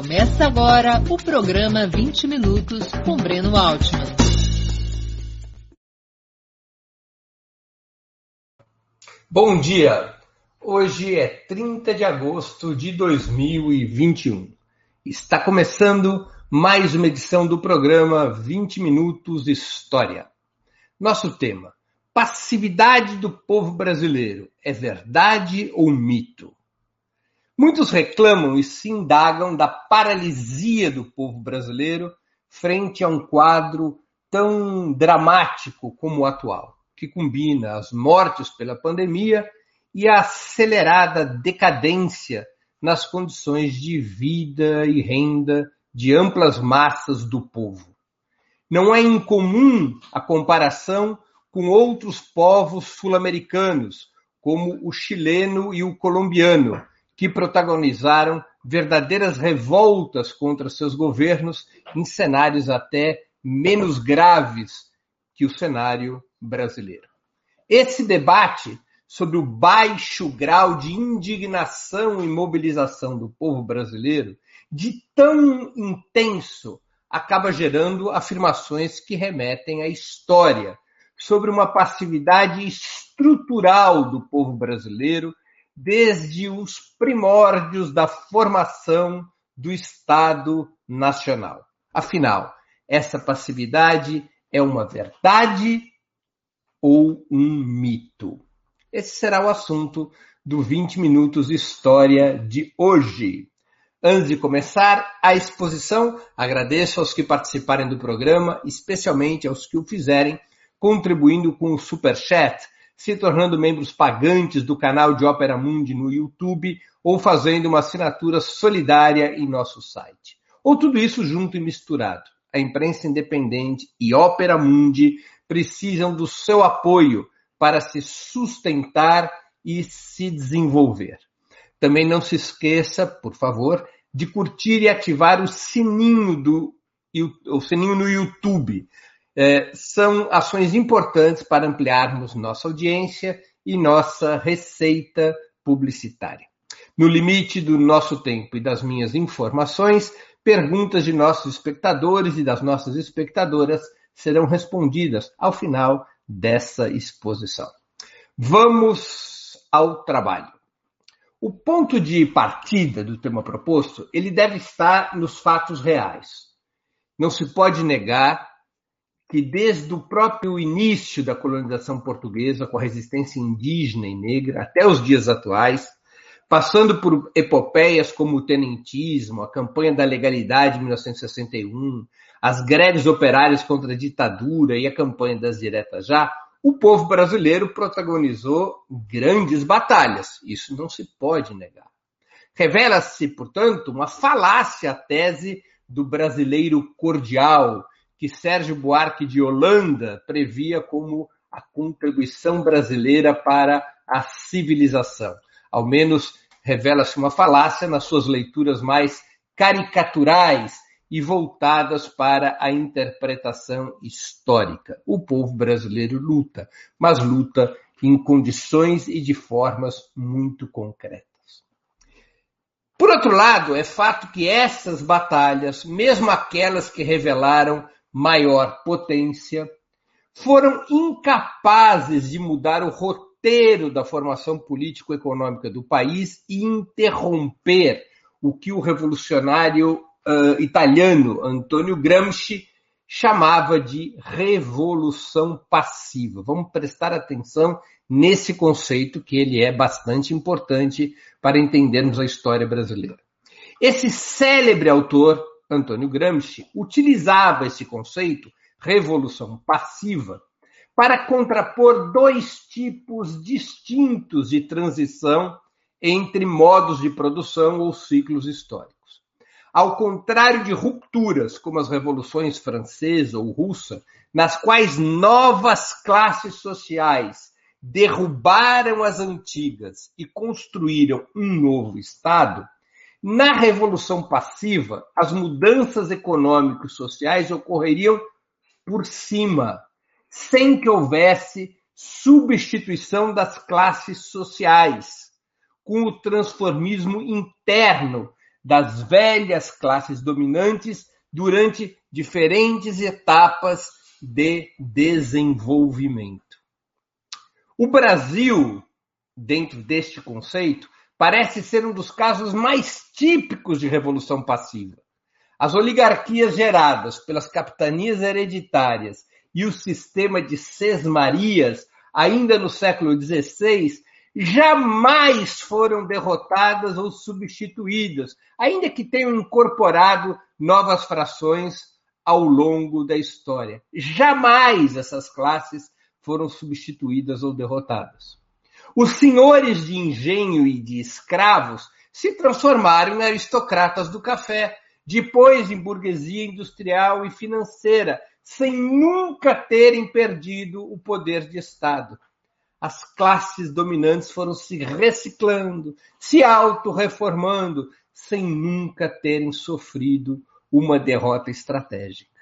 Começa agora o programa 20 Minutos com Breno Altman. Bom dia! Hoje é 30 de agosto de 2021. Está começando mais uma edição do programa 20 Minutos História. Nosso tema: passividade do povo brasileiro é verdade ou mito? Muitos reclamam e se indagam da paralisia do povo brasileiro frente a um quadro tão dramático como o atual, que combina as mortes pela pandemia e a acelerada decadência nas condições de vida e renda de amplas massas do povo. Não é incomum a comparação com outros povos sul-americanos, como o chileno e o colombiano, que protagonizaram verdadeiras revoltas contra seus governos em cenários até menos graves que o cenário brasileiro. Esse debate sobre o baixo grau de indignação e mobilização do povo brasileiro, de tão intenso, acaba gerando afirmações que remetem à história sobre uma passividade estrutural do povo brasileiro desde os primórdios da formação do Estado Nacional. Afinal, essa passividade é uma verdade ou um mito? Esse será o assunto do 20 Minutos História de hoje. Antes de começar a exposição, agradeço aos que participarem do programa, especialmente aos que o fizerem, contribuindo com o Super Chat se tornando membros pagantes do canal de Ópera Mundi no YouTube ou fazendo uma assinatura solidária em nosso site. Ou tudo isso junto e misturado. A imprensa independente e Ópera Mundi precisam do seu apoio para se sustentar e se desenvolver. Também não se esqueça, por favor, de curtir e ativar o sininho do o sininho no YouTube é, são ações importantes para ampliarmos nossa audiência e nossa receita publicitária. No limite do nosso tempo e das minhas informações, perguntas de nossos espectadores e das nossas espectadoras serão respondidas ao final dessa exposição. Vamos ao trabalho. O ponto de partida do tema proposto, ele deve estar nos fatos reais. Não se pode negar que desde o próprio início da colonização portuguesa, com a resistência indígena e negra, até os dias atuais, passando por epopeias como o tenentismo, a campanha da legalidade de 1961, as greves operárias contra a ditadura e a campanha das diretas já, o povo brasileiro protagonizou grandes batalhas. Isso não se pode negar. Revela-se, portanto, uma falácia a tese do brasileiro cordial, que Sérgio Buarque de Holanda previa como a contribuição brasileira para a civilização. Ao menos revela-se uma falácia nas suas leituras mais caricaturais e voltadas para a interpretação histórica. O povo brasileiro luta, mas luta em condições e de formas muito concretas. Por outro lado, é fato que essas batalhas, mesmo aquelas que revelaram maior potência, foram incapazes de mudar o roteiro da formação político-econômica do país e interromper o que o revolucionário uh, italiano Antonio Gramsci chamava de revolução passiva. Vamos prestar atenção nesse conceito que ele é bastante importante para entendermos a história brasileira. Esse célebre autor Antônio Gramsci utilizava esse conceito, revolução passiva, para contrapor dois tipos distintos de transição entre modos de produção ou ciclos históricos. Ao contrário de rupturas como as revoluções francesa ou russa, nas quais novas classes sociais derrubaram as antigas e construíram um novo Estado, na revolução passiva, as mudanças econômicas e sociais ocorreriam por cima, sem que houvesse substituição das classes sociais, com o transformismo interno das velhas classes dominantes durante diferentes etapas de desenvolvimento. O Brasil, dentro deste conceito, parece ser um dos casos mais típicos de revolução passiva. As oligarquias geradas pelas capitanias hereditárias e o sistema de sesmarias, ainda no século XVI, jamais foram derrotadas ou substituídas, ainda que tenham incorporado novas frações ao longo da história. Jamais essas classes foram substituídas ou derrotadas. Os senhores de engenho e de escravos se transformaram em aristocratas do café, depois em burguesia industrial e financeira, sem nunca terem perdido o poder de Estado. As classes dominantes foram se reciclando, se auto-reformando, sem nunca terem sofrido uma derrota estratégica.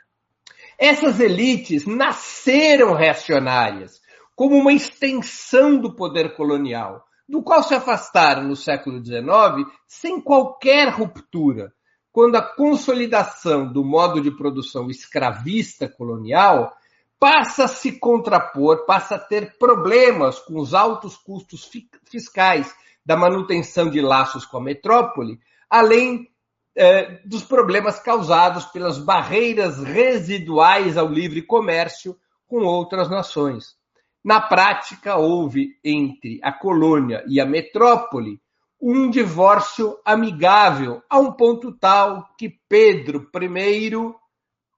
Essas elites nasceram reacionárias, como uma extensão do poder colonial, do qual se afastaram no século XIX sem qualquer ruptura, quando a consolidação do modo de produção escravista colonial passa a se contrapor, passa a ter problemas com os altos custos fiscais da manutenção de laços com a metrópole, além eh, dos problemas causados pelas barreiras residuais ao livre comércio com outras nações. Na prática, houve entre a colônia e a metrópole um divórcio amigável, a um ponto tal que Pedro I,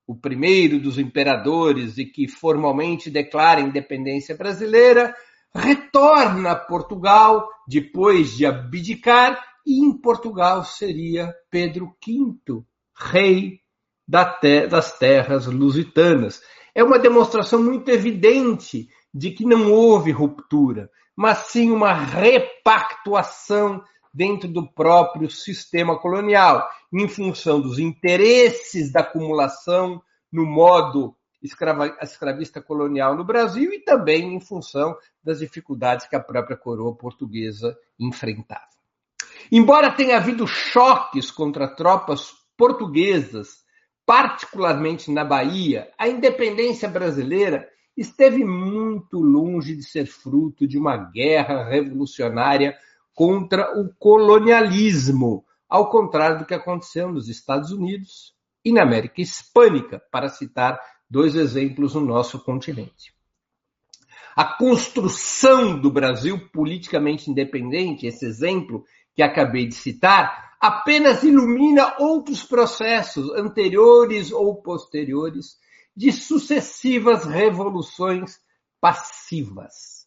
o primeiro dos imperadores e que formalmente declara a independência brasileira, retorna a Portugal depois de abdicar, e em Portugal seria Pedro V, rei das terras lusitanas. É uma demonstração muito evidente de que não houve ruptura, mas sim uma repactuação dentro do próprio sistema colonial, em função dos interesses da acumulação no modo escravista colonial no Brasil e também em função das dificuldades que a própria coroa portuguesa enfrentava. Embora tenha havido choques contra tropas portuguesas, particularmente na Bahia, a independência brasileira esteve muito longe de ser fruto de uma guerra revolucionária contra o colonialismo, ao contrário do que aconteceu nos Estados Unidos e na América Hispânica, para citar dois exemplos no nosso continente. A construção do Brasil politicamente independente, esse exemplo que acabei de citar, apenas ilumina outros processos anteriores ou posteriores de sucessivas revoluções passivas.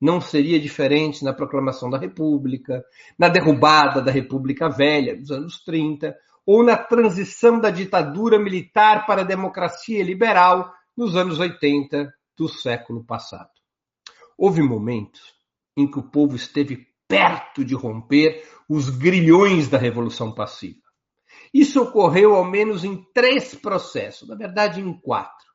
Não seria diferente na proclamação da República, na derrubada da República Velha dos anos 30, ou na transição da ditadura militar para a democracia liberal nos anos 80 do século passado. Houve momentos em que o povo esteve perto de romper os grilhões da Revolução Passiva. Isso ocorreu ao menos em três processos, na verdade em quatro.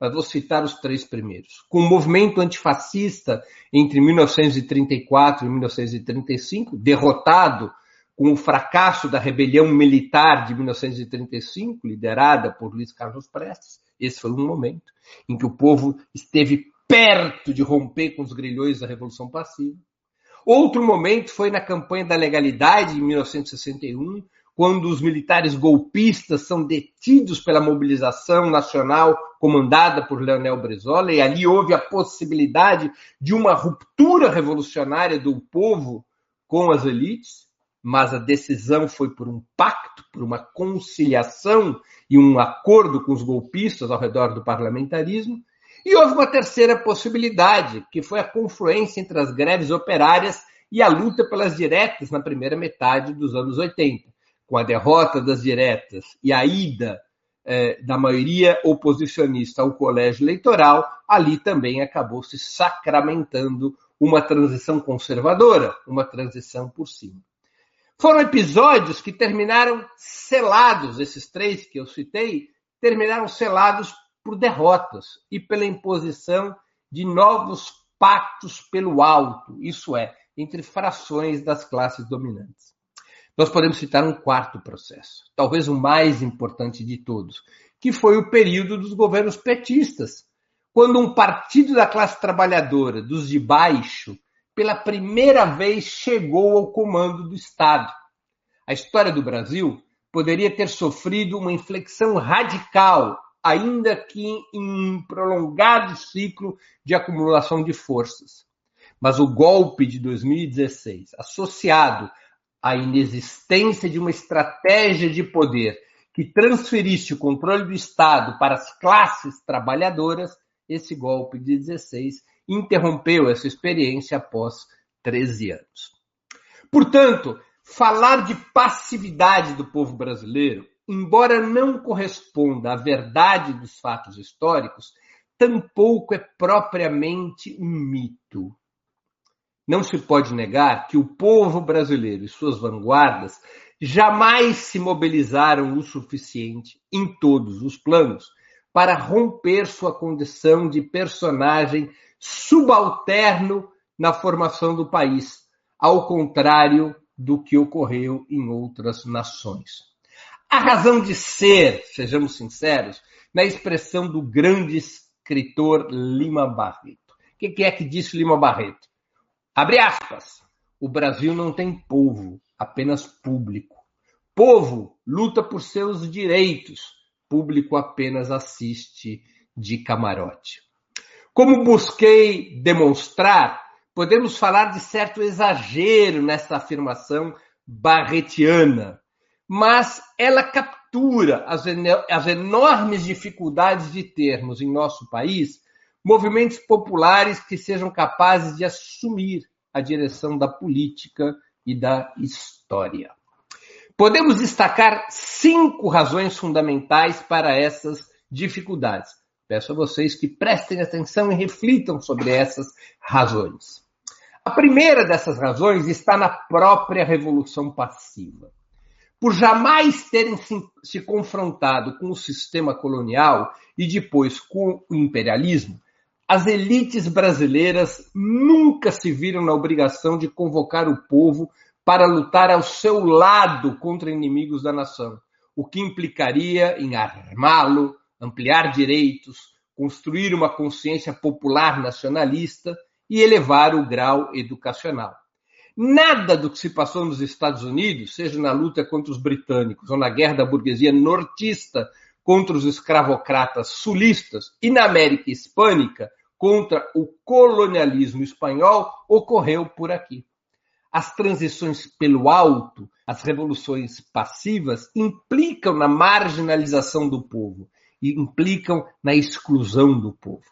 Mas vou citar os três primeiros. Com o movimento antifascista entre 1934 e 1935, derrotado com o fracasso da rebelião militar de 1935, liderada por Luiz Carlos Prestes, esse foi um momento em que o povo esteve perto de romper com os grilhões da Revolução Passiva. Outro momento foi na campanha da legalidade, em 1961, quando os militares golpistas são detidos pela mobilização nacional comandada por Leonel Brizola, e ali houve a possibilidade de uma ruptura revolucionária do povo com as elites, mas a decisão foi por um pacto, por uma conciliação e um acordo com os golpistas ao redor do parlamentarismo. E houve uma terceira possibilidade, que foi a confluência entre as greves operárias e a luta pelas diretas na primeira metade dos anos 80 com a derrota das diretas e a ida eh, da maioria oposicionista ao colégio eleitoral, ali também acabou se sacramentando uma transição conservadora, uma transição por cima. Foram episódios que terminaram selados, esses três que eu citei, terminaram selados por derrotas e pela imposição de novos pactos pelo alto, isso é, entre frações das classes dominantes. Nós podemos citar um quarto processo, talvez o mais importante de todos, que foi o período dos governos petistas, quando um partido da classe trabalhadora, dos de baixo, pela primeira vez chegou ao comando do Estado. A história do Brasil poderia ter sofrido uma inflexão radical, ainda que em um prolongado ciclo de acumulação de forças. Mas o golpe de 2016, associado à inexistência de uma estratégia de poder que transferisse o controle do Estado para as classes trabalhadoras, esse golpe de 16 interrompeu essa experiência após 13 anos. Portanto, falar de passividade do povo brasileiro, embora não corresponda à verdade dos fatos históricos, tampouco é propriamente um mito. Não se pode negar que o povo brasileiro e suas vanguardas jamais se mobilizaram o suficiente em todos os planos para romper sua condição de personagem subalterno na formação do país, ao contrário do que ocorreu em outras nações. A razão de ser, sejamos sinceros, na expressão do grande escritor Lima Barreto. O que é que disse Lima Barreto? Abre aspas. O Brasil não tem povo, apenas público. Povo luta por seus direitos, público apenas assiste de camarote. Como busquei demonstrar, podemos falar de certo exagero nessa afirmação barretiana, mas ela captura as, as enormes dificuldades de termos em nosso país movimentos populares que sejam capazes de assumir a direção da política e da história. Podemos destacar cinco razões fundamentais para essas dificuldades. Peço a vocês que prestem atenção e reflitam sobre essas razões. A primeira dessas razões está na própria revolução passiva. Por jamais terem se, se confrontado com o sistema colonial e depois com o imperialismo, as elites brasileiras nunca se viram na obrigação de convocar o povo para lutar ao seu lado contra inimigos da nação, o que implicaria em armá-lo, ampliar direitos, construir uma consciência popular nacionalista e elevar o grau educacional. Nada do que se passou nos Estados Unidos, seja na luta contra os britânicos ou na guerra da burguesia nortista contra os escravocratas sulistas e na América Hispânica contra o colonialismo espanhol, ocorreu por aqui as transições pelo alto, as revoluções passivas, implicam na marginalização do povo e implicam na exclusão do povo.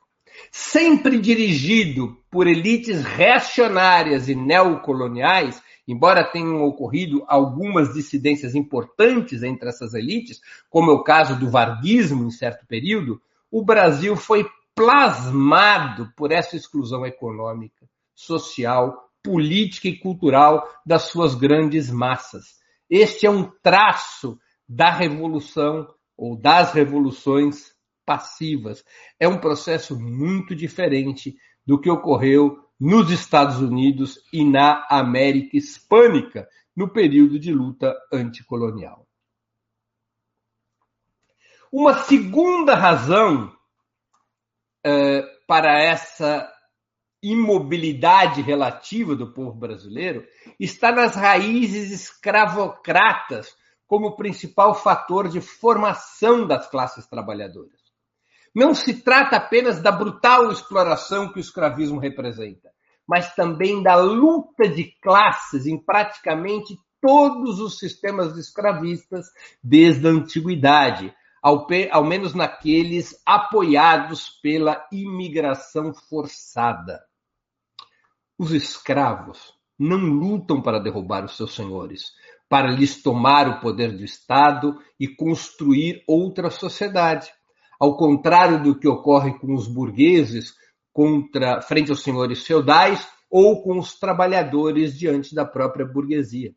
Sempre dirigido por elites reacionárias e neocoloniais, embora tenham ocorrido algumas dissidências importantes entre essas elites, como é o caso do varguismo em certo período, o Brasil foi plasmado por essa exclusão econômica, social política e cultural das suas grandes massas. Este é um traço da revolução ou das revoluções passivas. É um processo muito diferente do que ocorreu nos Estados Unidos e na América Hispânica no período de luta anticolonial. Uma segunda razão para essa imobilidade relativa do povo brasileiro está nas raízes escravocratas como principal fator de formação das classes trabalhadoras. Não se trata apenas da brutal exploração que o escravismo representa, mas também da luta de classes em praticamente todos os sistemas escravistas desde a antiguidade, ao, ao menos naqueles apoiados pela imigração forçada. Os escravos não lutam para derrubar os seus senhores, para lhes tomar o poder do Estado e construir outra sociedade. Ao contrário do que ocorre com os burgueses contra frente aos senhores feudais ou com os trabalhadores diante da própria burguesia.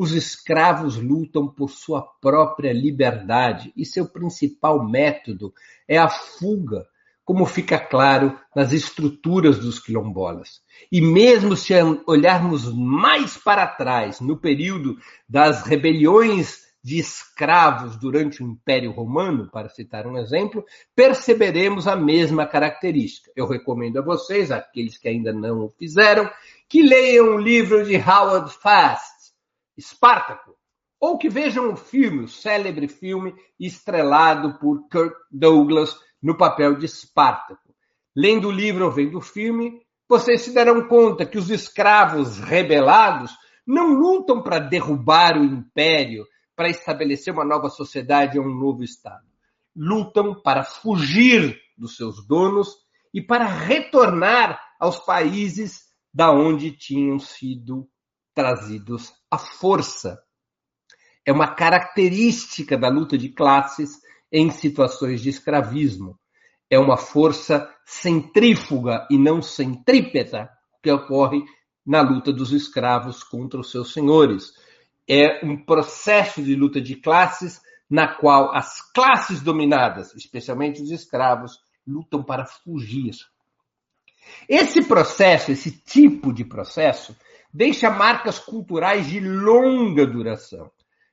Os escravos lutam por sua própria liberdade e seu principal método é a fuga como fica claro nas estruturas dos quilombolas. E mesmo se olharmos mais para trás, no período das rebeliões de escravos durante o Império Romano, para citar um exemplo, perceberemos a mesma característica. Eu recomendo a vocês, aqueles que ainda não o fizeram, que leiam o livro de Howard Fast, Espartaco, ou que vejam o filme, o célebre filme estrelado por Kirk Douglas no papel de Espartaco. Lendo o livro ou vendo o filme, vocês se darão conta que os escravos rebelados não lutam para derrubar o império, para estabelecer uma nova sociedade ou um novo Estado. Lutam para fugir dos seus donos e para retornar aos países da onde tinham sido trazidos à força. É uma característica da luta de classes em situações de escravismo. É uma força centrífuga e não centrípeta que ocorre na luta dos escravos contra os seus senhores é um processo de luta de classes na qual as classes dominadas, especialmente os escravos, lutam para fugir. Esse processo, esse tipo de processo, deixa marcas culturais de longa duração.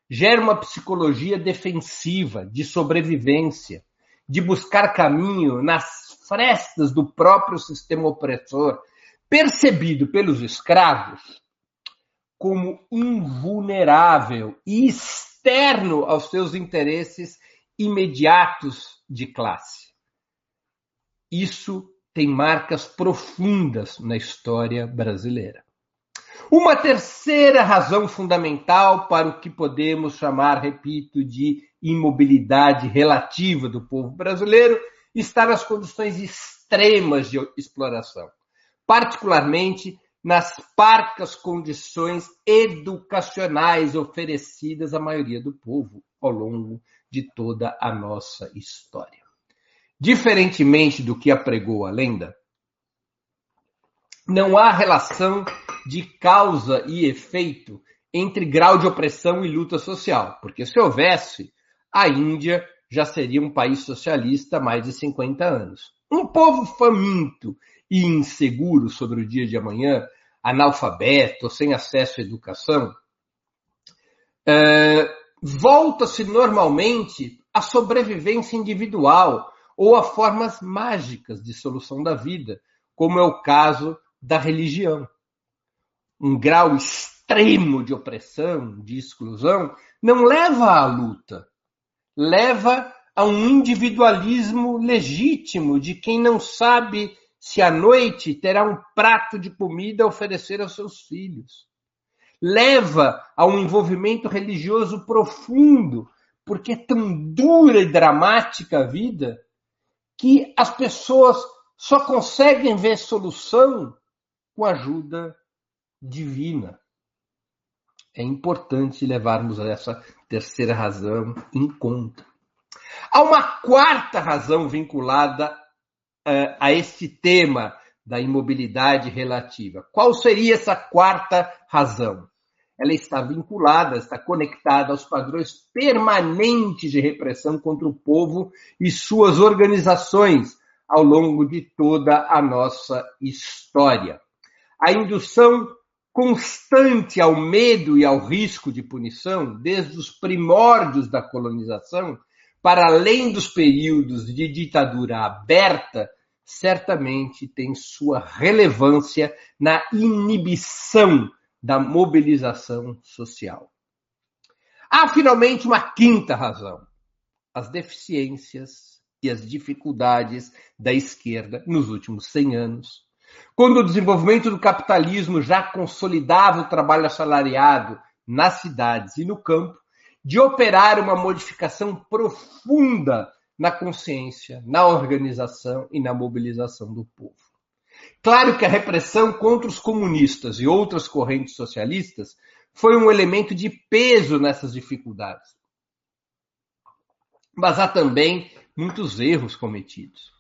Gera uma psicologia defensiva, de sobrevivência, de buscar caminho nas frestas do próprio sistema opressor, percebido pelos escravos como invulnerável e externo aos seus interesses imediatos de classe. Isso tem marcas profundas na história brasileira. Uma terceira razão fundamental para o que podemos chamar, repito, de imobilidade relativa do povo brasileiro está nas condições extremas de exploração, particularmente nas parcas condições educacionais oferecidas à maioria do povo ao longo de toda a nossa história. Diferentemente do que apregou a lenda, não há relação de causa e efeito entre grau de opressão e luta social, porque se houvesse, a Índia já seria um país socialista há mais de 50 anos. Um povo faminto e inseguro sobre o dia de amanhã analfabeto, sem acesso à educação, é, volta-se normalmente à sobrevivência individual ou a formas mágicas de solução da vida, como é o caso da religião. Um grau extremo de opressão, de exclusão, não leva à luta, leva a um individualismo legítimo de quem não sabe se à noite terá um prato de comida a oferecer aos seus filhos. Leva a um envolvimento religioso profundo, porque é tão dura e dramática a vida que as pessoas só conseguem ver solução com ajuda divina. É importante levarmos essa terceira razão em conta. Há uma quarta razão vinculada uh, a este tema da imobilidade relativa. Qual seria essa quarta razão? Ela está vinculada, está conectada aos padrões permanentes de repressão contra o povo e suas organizações ao longo de toda a nossa história. A indução constante ao medo e ao risco de punição, desde os primórdios da colonização, para além dos períodos de ditadura aberta, certamente tem sua relevância na inibição da mobilização social. Há finalmente uma quinta razão: as deficiências e as dificuldades da esquerda nos últimos 100 anos, quando o desenvolvimento do capitalismo já consolidava o trabalho assalariado nas cidades e no campo, de operar uma modificação profunda na consciência, na organização e na mobilização do povo. Claro que a repressão contra os comunistas e outras correntes socialistas foi um elemento de peso nessas dificuldades. Mas há também muitos erros cometidos.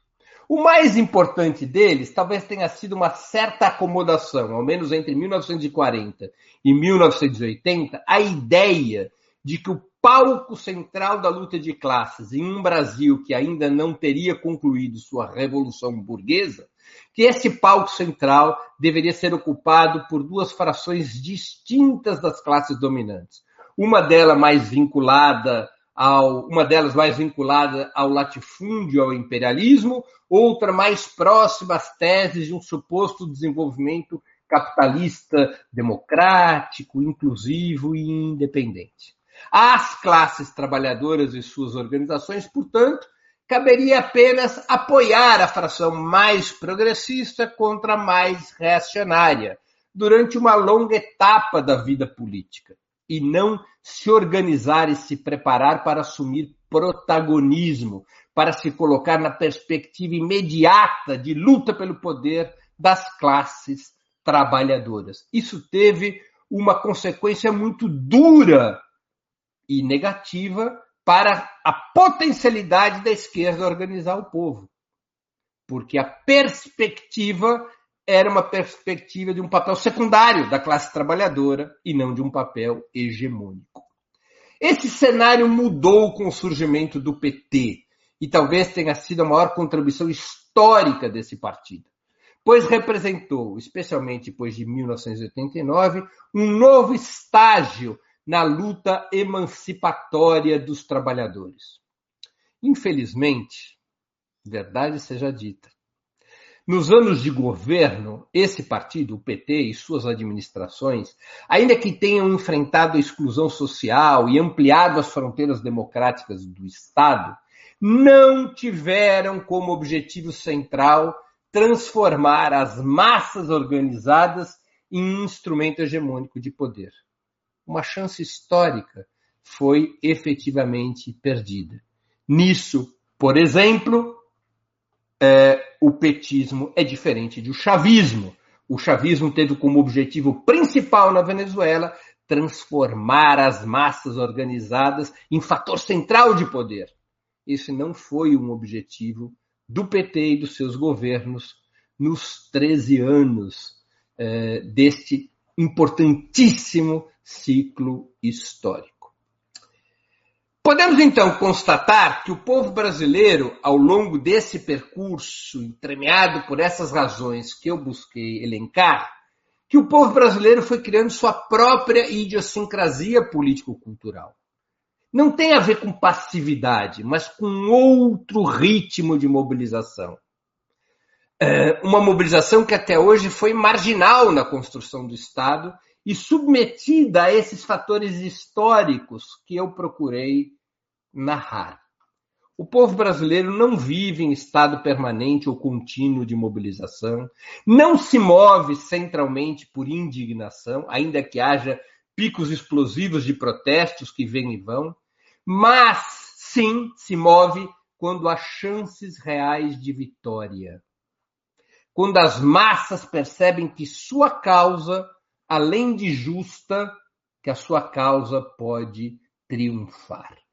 O mais importante deles talvez tenha sido uma certa acomodação, ao menos entre 1940 e 1980, a ideia de que o palco central da luta de classes em um Brasil que ainda não teria concluído sua revolução burguesa, que esse palco central deveria ser ocupado por duas frações distintas das classes dominantes. Uma delas mais vinculada ao, uma delas mais vinculada ao latifúndio, ao imperialismo, outra mais próxima às teses de um suposto desenvolvimento capitalista democrático, inclusivo e independente. Às classes trabalhadoras e suas organizações, portanto, caberia apenas apoiar a fração mais progressista contra a mais reacionária durante uma longa etapa da vida política e não se organizar e se preparar para assumir protagonismo, para se colocar na perspectiva imediata de luta pelo poder das classes trabalhadoras. Isso teve uma consequência muito dura e negativa para a potencialidade da esquerda organizar o povo. Porque a perspectiva era uma perspectiva de um papel secundário da classe trabalhadora e não de um papel hegemônico. Esse cenário mudou com o surgimento do PT e talvez tenha sido a maior contribuição histórica desse partido, pois representou, especialmente depois de 1989, um novo estágio na luta emancipatória dos trabalhadores. Infelizmente, verdade seja dita, nos anos de governo, esse partido, o PT e suas administrações, ainda que tenham enfrentado a exclusão social e ampliado as fronteiras democráticas do Estado, não tiveram como objetivo central transformar as massas organizadas em instrumento hegemônico de poder. Uma chance histórica foi efetivamente perdida. Nisso, por exemplo, é, o petismo é diferente do chavismo. O chavismo teve como objetivo principal na Venezuela transformar as massas organizadas em fator central de poder. Esse não foi um objetivo do PT e dos seus governos nos 13 anos é, deste importantíssimo ciclo histórico. Podemos então constatar que o povo brasileiro, ao longo desse percurso, entremeado por essas razões que eu busquei elencar, que o povo brasileiro foi criando sua própria idiosincrasia político-cultural. Não tem a ver com passividade, mas com outro ritmo de mobilização. É uma mobilização que até hoje foi marginal na construção do Estado e submetida a esses fatores históricos que eu procurei narrar. O povo brasileiro não vive em estado permanente ou contínuo de mobilização, não se move centralmente por indignação, ainda que haja picos explosivos de protestos que vêm e vão, mas sim se move quando há chances reais de vitória. Quando as massas percebem que sua causa, além de justa, que a sua causa pode triunfar.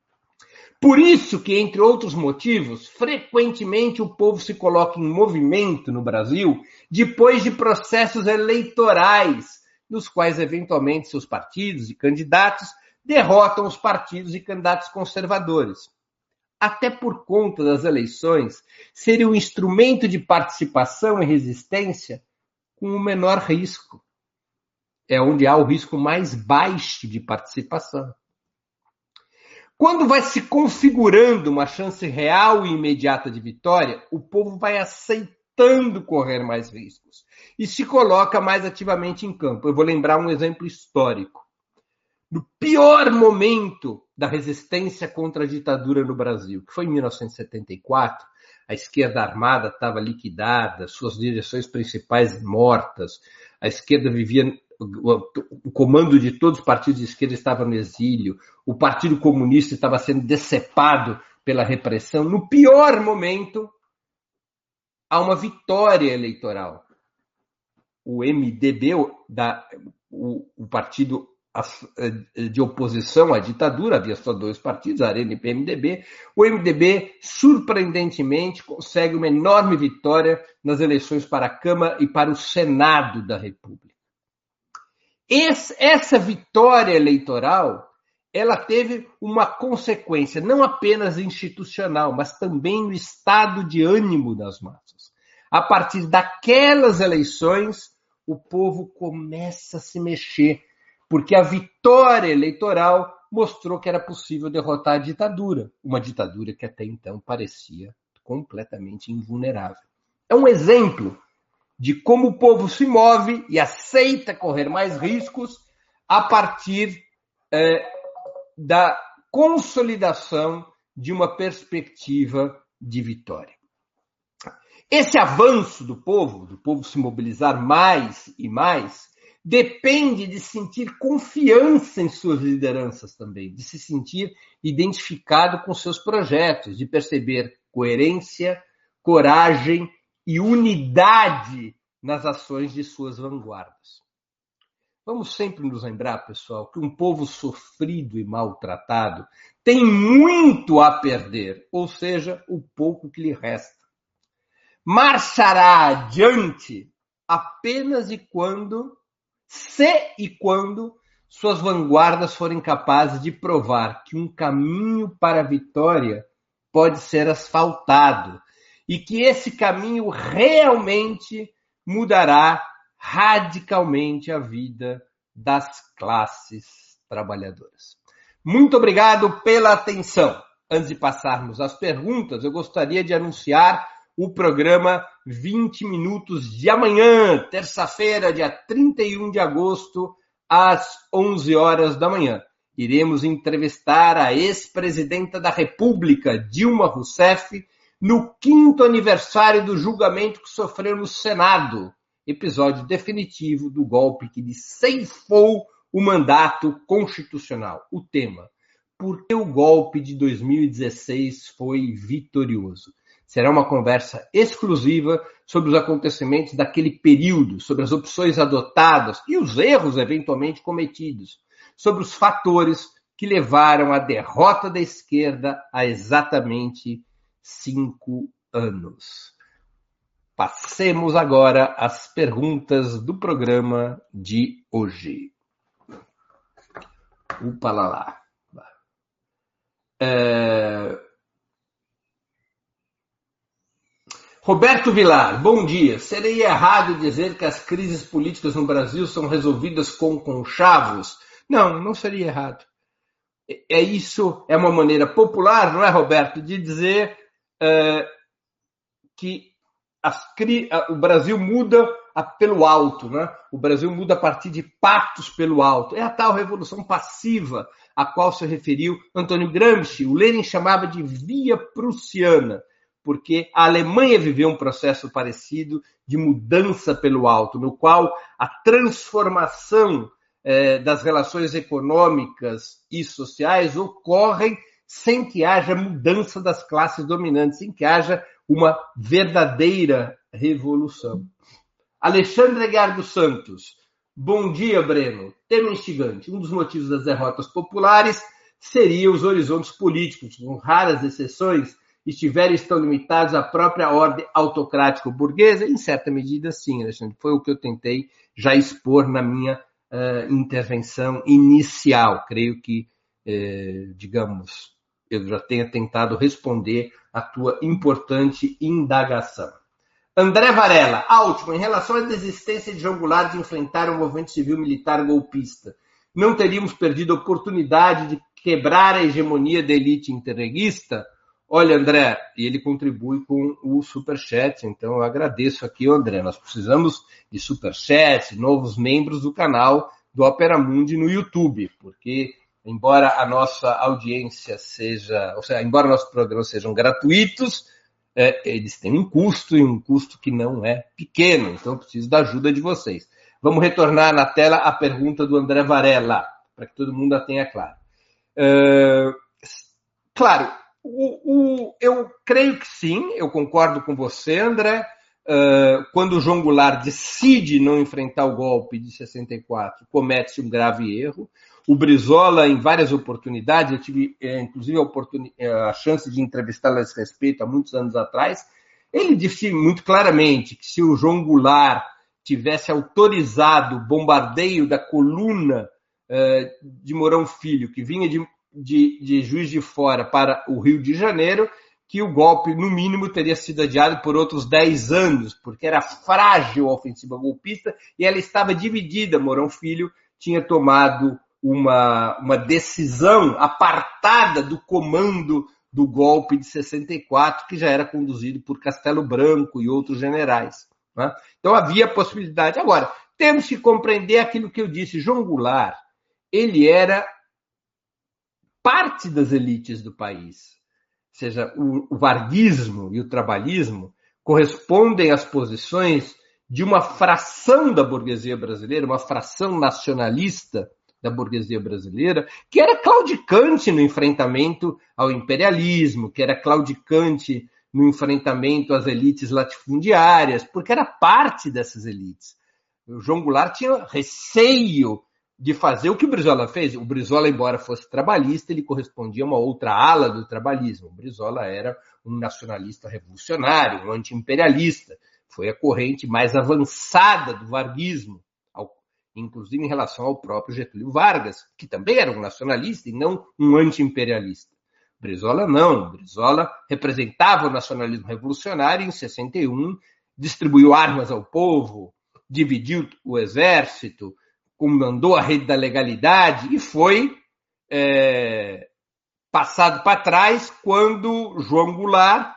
Por isso que, entre outros motivos, frequentemente o povo se coloca em movimento no Brasil depois de processos eleitorais, nos quais eventualmente seus partidos e candidatos derrotam os partidos e candidatos conservadores. Até por conta das eleições serem um instrumento de participação e resistência com o menor risco. É onde há o risco mais baixo de participação. Quando vai se configurando uma chance real e imediata de vitória, o povo vai aceitando correr mais riscos e se coloca mais ativamente em campo. Eu vou lembrar um exemplo histórico. No pior momento da resistência contra a ditadura no Brasil, que foi em 1974, a esquerda armada estava liquidada, suas direções principais mortas, a esquerda vivia o comando de todos os partidos de esquerda estava no exílio, o Partido Comunista estava sendo decepado pela repressão. No pior momento, há uma vitória eleitoral. O MDB, da, o, o partido de oposição à ditadura, havia só dois partidos, Arena e PMDB. O MDB, surpreendentemente, consegue uma enorme vitória nas eleições para a Câmara e para o Senado da República. Esse, essa vitória eleitoral ela teve uma consequência não apenas institucional, mas também no estado de ânimo das massas. A partir daquelas eleições, o povo começa a se mexer, porque a vitória eleitoral mostrou que era possível derrotar a ditadura, uma ditadura que até então parecia completamente invulnerável. É um exemplo de como o povo se move e aceita correr mais riscos a partir é, da consolidação de uma perspectiva de vitória. Esse avanço do povo, do povo se mobilizar mais e mais, depende de sentir confiança em suas lideranças também, de se sentir identificado com seus projetos, de perceber coerência, coragem e unidade nas ações de suas vanguardas. Vamos sempre nos lembrar, pessoal, que um povo sofrido e maltratado tem muito a perder, ou seja, o pouco que lhe resta. Marchará adiante apenas e quando, se e quando, suas vanguardas forem capazes de provar que um caminho para a vitória pode ser asfaltado e que esse caminho realmente mudará radicalmente a vida das classes trabalhadoras. Muito obrigado pela atenção. Antes de passarmos às perguntas, eu gostaria de anunciar o programa 20 Minutos de amanhã, terça-feira, dia 31 de agosto, às 11 horas da manhã. Iremos entrevistar a ex-presidenta da República, Dilma Rousseff, no quinto aniversário do julgamento que sofreu no Senado, episódio definitivo do golpe que lhe ceifou o mandato constitucional. O tema: por que o golpe de 2016 foi vitorioso? Será uma conversa exclusiva sobre os acontecimentos daquele período, sobre as opções adotadas e os erros eventualmente cometidos, sobre os fatores que levaram à derrota da esquerda há exatamente cinco anos. Passemos agora às perguntas do programa de hoje. Upa lá lá. É... Roberto Vilar, bom dia. Seria errado dizer que as crises políticas no Brasil são resolvidas com conchavos? Não, não seria errado. É isso, é uma maneira popular, não é, Roberto, de dizer é, que o Brasil muda pelo alto, né? O Brasil muda a partir de pactos pelo alto. É a tal revolução passiva a qual se referiu Antônio Gramsci. O Lenin chamava de via prussiana, porque a Alemanha viveu um processo parecido de mudança pelo alto, no qual a transformação eh, das relações econômicas e sociais ocorrem sem que haja mudança das classes dominantes, sem que haja uma verdadeira revolução. Alexandre Guiar dos Santos. Bom dia, Breno. Tema instigante. Um dos motivos das derrotas populares seria os horizontes políticos, com raras exceções, estiverem estão limitados à própria ordem autocrática burguesa? Em certa medida, sim, Alexandre. Foi o que eu tentei já expor na minha uh, intervenção inicial. Creio que, eh, digamos, eu já tenha tentado responder a tua importante indagação. André Varela, a última, em relação à desistência de João Goulart de enfrentar o movimento civil militar golpista, não teríamos perdido a oportunidade de quebrar a hegemonia da elite interreguista? Olha, André, e ele contribui com o Superchat, então eu agradeço aqui, André. Nós precisamos de Superchat, novos membros do canal do Opera Mundi no YouTube, porque embora a nossa audiência seja, ou seja, embora nossos programas sejam gratuitos, é, eles têm um custo e um custo que não é pequeno, então eu preciso da ajuda de vocês. Vamos retornar na tela a pergunta do André Varela, para que todo mundo a tenha claro. Uh, claro, o, o, eu creio que sim, eu concordo com você, André. Uh, quando o João Goulart decide não enfrentar o golpe de 64, comete um grave erro. O Brizola, em várias oportunidades, eu tive é, inclusive a, oportun... É, a chance de entrevistá-lo a esse respeito há muitos anos atrás, ele disse muito claramente que se o João Goulart tivesse autorizado o bombardeio da coluna de Mourão Filho, que vinha de, de, de Juiz de Fora para o Rio de Janeiro, que o golpe, no mínimo, teria sido adiado por outros 10 anos, porque era frágil a ofensiva golpista e ela estava dividida. Mourão Filho tinha tomado uma, uma decisão apartada do comando do golpe de 64, que já era conduzido por Castelo Branco e outros generais. Né? Então havia possibilidade. Agora, temos que compreender aquilo que eu disse. João Goulart, ele era parte das elites do país. Ou seja, o, o varguismo e o trabalhismo correspondem às posições de uma fração da burguesia brasileira, uma fração nacionalista da burguesia brasileira, que era claudicante no enfrentamento ao imperialismo, que era claudicante no enfrentamento às elites latifundiárias, porque era parte dessas elites. O João Goulart tinha receio de fazer o que o Brizola fez. O Brizola, embora fosse trabalhista, ele correspondia a uma outra ala do trabalhismo. O Brizola era um nacionalista revolucionário, um anti-imperialista. Foi a corrente mais avançada do varguismo, inclusive em relação ao próprio Getúlio Vargas, que também era um nacionalista e não um anti-imperialista. Brizola não. Brizola representava o nacionalismo revolucionário em 61, distribuiu armas ao povo, dividiu o exército, comandou a rede da legalidade e foi é, passado para trás quando João Goulart,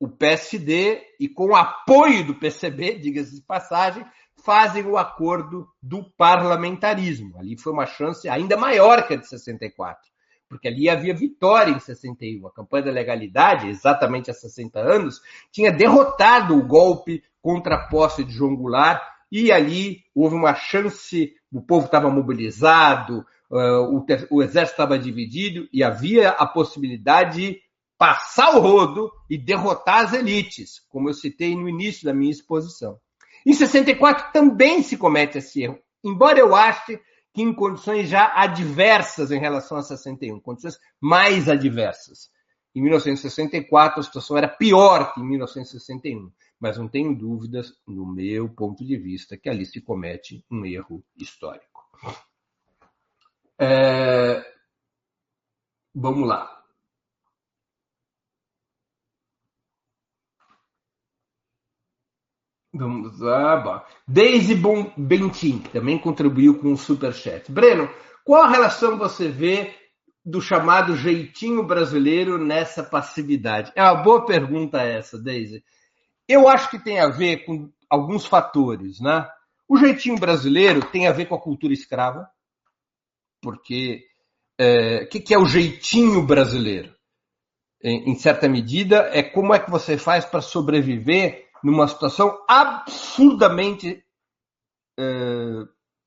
o PSD, e com o apoio do PCB, diga-se de passagem, fazem o acordo do parlamentarismo. Ali foi uma chance ainda maior que a de 64, porque ali havia vitória em 61. A campanha da legalidade, exatamente há 60 anos, tinha derrotado o golpe contra a posse de João Goulart e ali houve uma chance, o povo estava mobilizado, uh, o, o, exército estava dividido e havia a possibilidade de passar o rodo e derrotar as elites, como eu citei no início da minha exposição. Em 64 também se comete esse erro, embora eu ache que em condições já adversas em relação a 61, condições mais adversas. Em 1964 a situação era pior que em 1961 mas não tenho dúvidas, no meu ponto de vista, que ali se comete um erro histórico. É... Vamos lá. Vamos lá. Daisy Bentin, também contribuiu com o Superchat. Breno, qual relação você vê do chamado jeitinho brasileiro nessa passividade? É uma boa pergunta essa, Daisy. Eu acho que tem a ver com alguns fatores, né? O jeitinho brasileiro tem a ver com a cultura escrava, porque o é, que, que, é o jeitinho brasileiro? Em, em certa medida, é como é que você faz para sobreviver numa situação absurdamente é,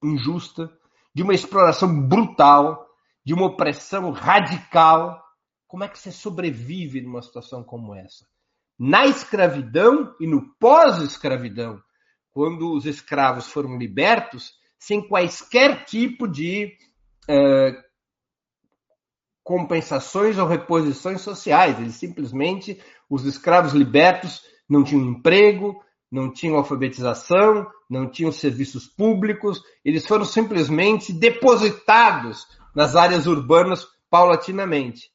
injusta, de uma exploração brutal, de uma opressão radical. Como é que você sobrevive numa situação como essa? na escravidão e no pós-escravidão, quando os escravos foram libertos, sem quaisquer tipo de uh, compensações ou reposições sociais. Eles simplesmente, os escravos libertos, não tinham emprego, não tinham alfabetização, não tinham serviços públicos, eles foram simplesmente depositados nas áreas urbanas paulatinamente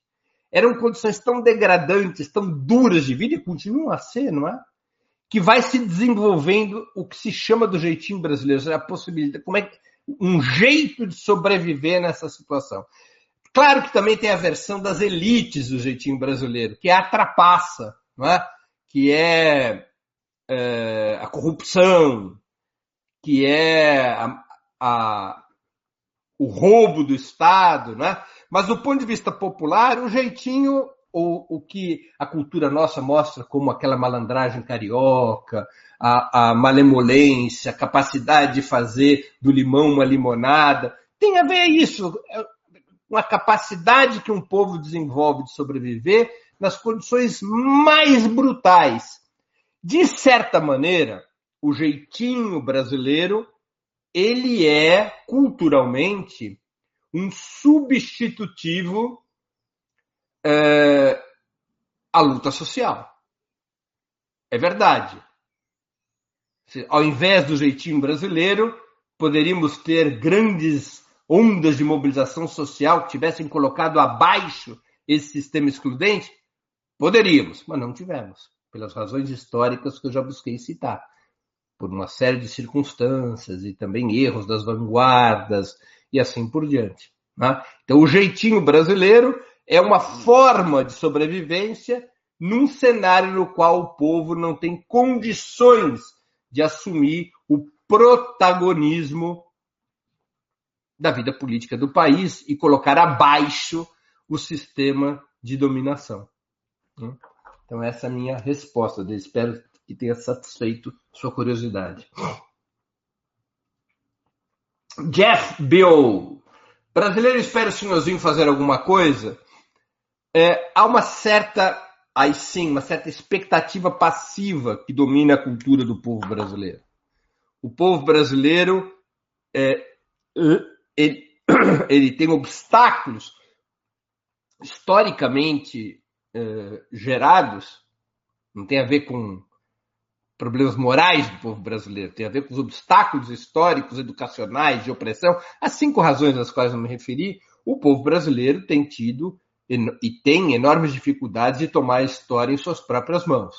eram condições tão degradantes, tão duras de vida, e continuam a ser, não é? Que vai se desenvolvendo o que se chama do jeitinho brasileiro, a possibilidade, como é um jeito de sobreviver nessa situação. Claro que também tem a versão das elites do jeitinho brasileiro, que é a trapaça, não é? que é, é a corrupção, que é a, a, o roubo do Estado, né? Mas do ponto de vista popular, o jeitinho, ou o que a cultura nossa mostra como aquela malandragem carioca, a, a malemolência, a capacidade de fazer do limão uma limonada, tem a ver isso, é com a capacidade que um povo desenvolve de sobreviver nas condições mais brutais. De certa maneira, o jeitinho brasileiro, ele é culturalmente um substitutivo é, à luta social. É verdade. Ao invés do jeitinho brasileiro, poderíamos ter grandes ondas de mobilização social que tivessem colocado abaixo esse sistema excludente? Poderíamos, mas não tivemos, pelas razões históricas que eu já busquei citar, por uma série de circunstâncias e também erros das vanguardas e assim por diante. Né? Então, o jeitinho brasileiro é uma forma de sobrevivência num cenário no qual o povo não tem condições de assumir o protagonismo da vida política do país e colocar abaixo o sistema de dominação. Né? Então, essa é a minha resposta. Eu espero que tenha satisfeito sua curiosidade. Jeff Bill. Brasileiro espera o senhorzinho fazer alguma coisa? É, há uma certa, aí sim, uma certa expectativa passiva que domina a cultura do povo brasileiro. O povo brasileiro é, ele, ele tem obstáculos historicamente eh, gerados, não tem a ver com problemas morais do povo brasileiro, tem a ver com os obstáculos históricos, educacionais, de opressão, as cinco razões às quais eu me referi, o povo brasileiro tem tido e tem enormes dificuldades de tomar a história em suas próprias mãos.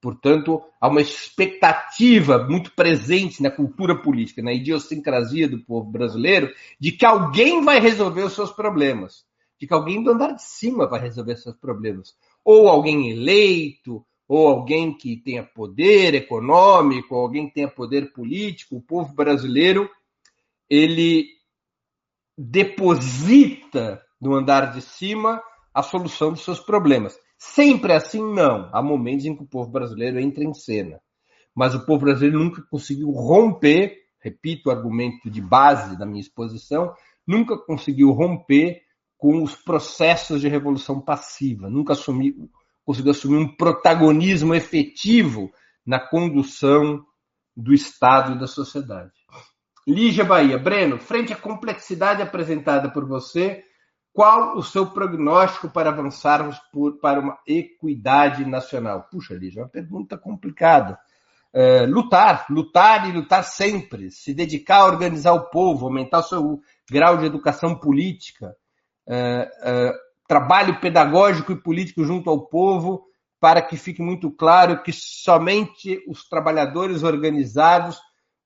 Portanto, há uma expectativa muito presente na cultura política, na idiosincrasia do povo brasileiro, de que alguém vai resolver os seus problemas, de que alguém do andar de cima vai resolver seus problemas. Ou alguém eleito, ou alguém que tenha poder econômico, ou alguém que tenha poder político. O povo brasileiro, ele deposita no andar de cima a solução dos seus problemas. Sempre assim, não. Há momentos em que o povo brasileiro entra em cena. Mas o povo brasileiro nunca conseguiu romper, repito o argumento de base da minha exposição, nunca conseguiu romper com os processos de revolução passiva, nunca assumiu, conseguiu assumir um protagonismo efetivo na condução do Estado e da sociedade. Lígia Bahia, Breno, frente à complexidade apresentada por você, qual o seu prognóstico para avançarmos por, para uma equidade nacional? Puxa, Lígia, é uma pergunta complicada. É, lutar, lutar e lutar sempre, se dedicar a organizar o povo, aumentar o seu grau de educação política, é, é, trabalho pedagógico e político junto ao povo, para que fique muito claro que somente os trabalhadores organizados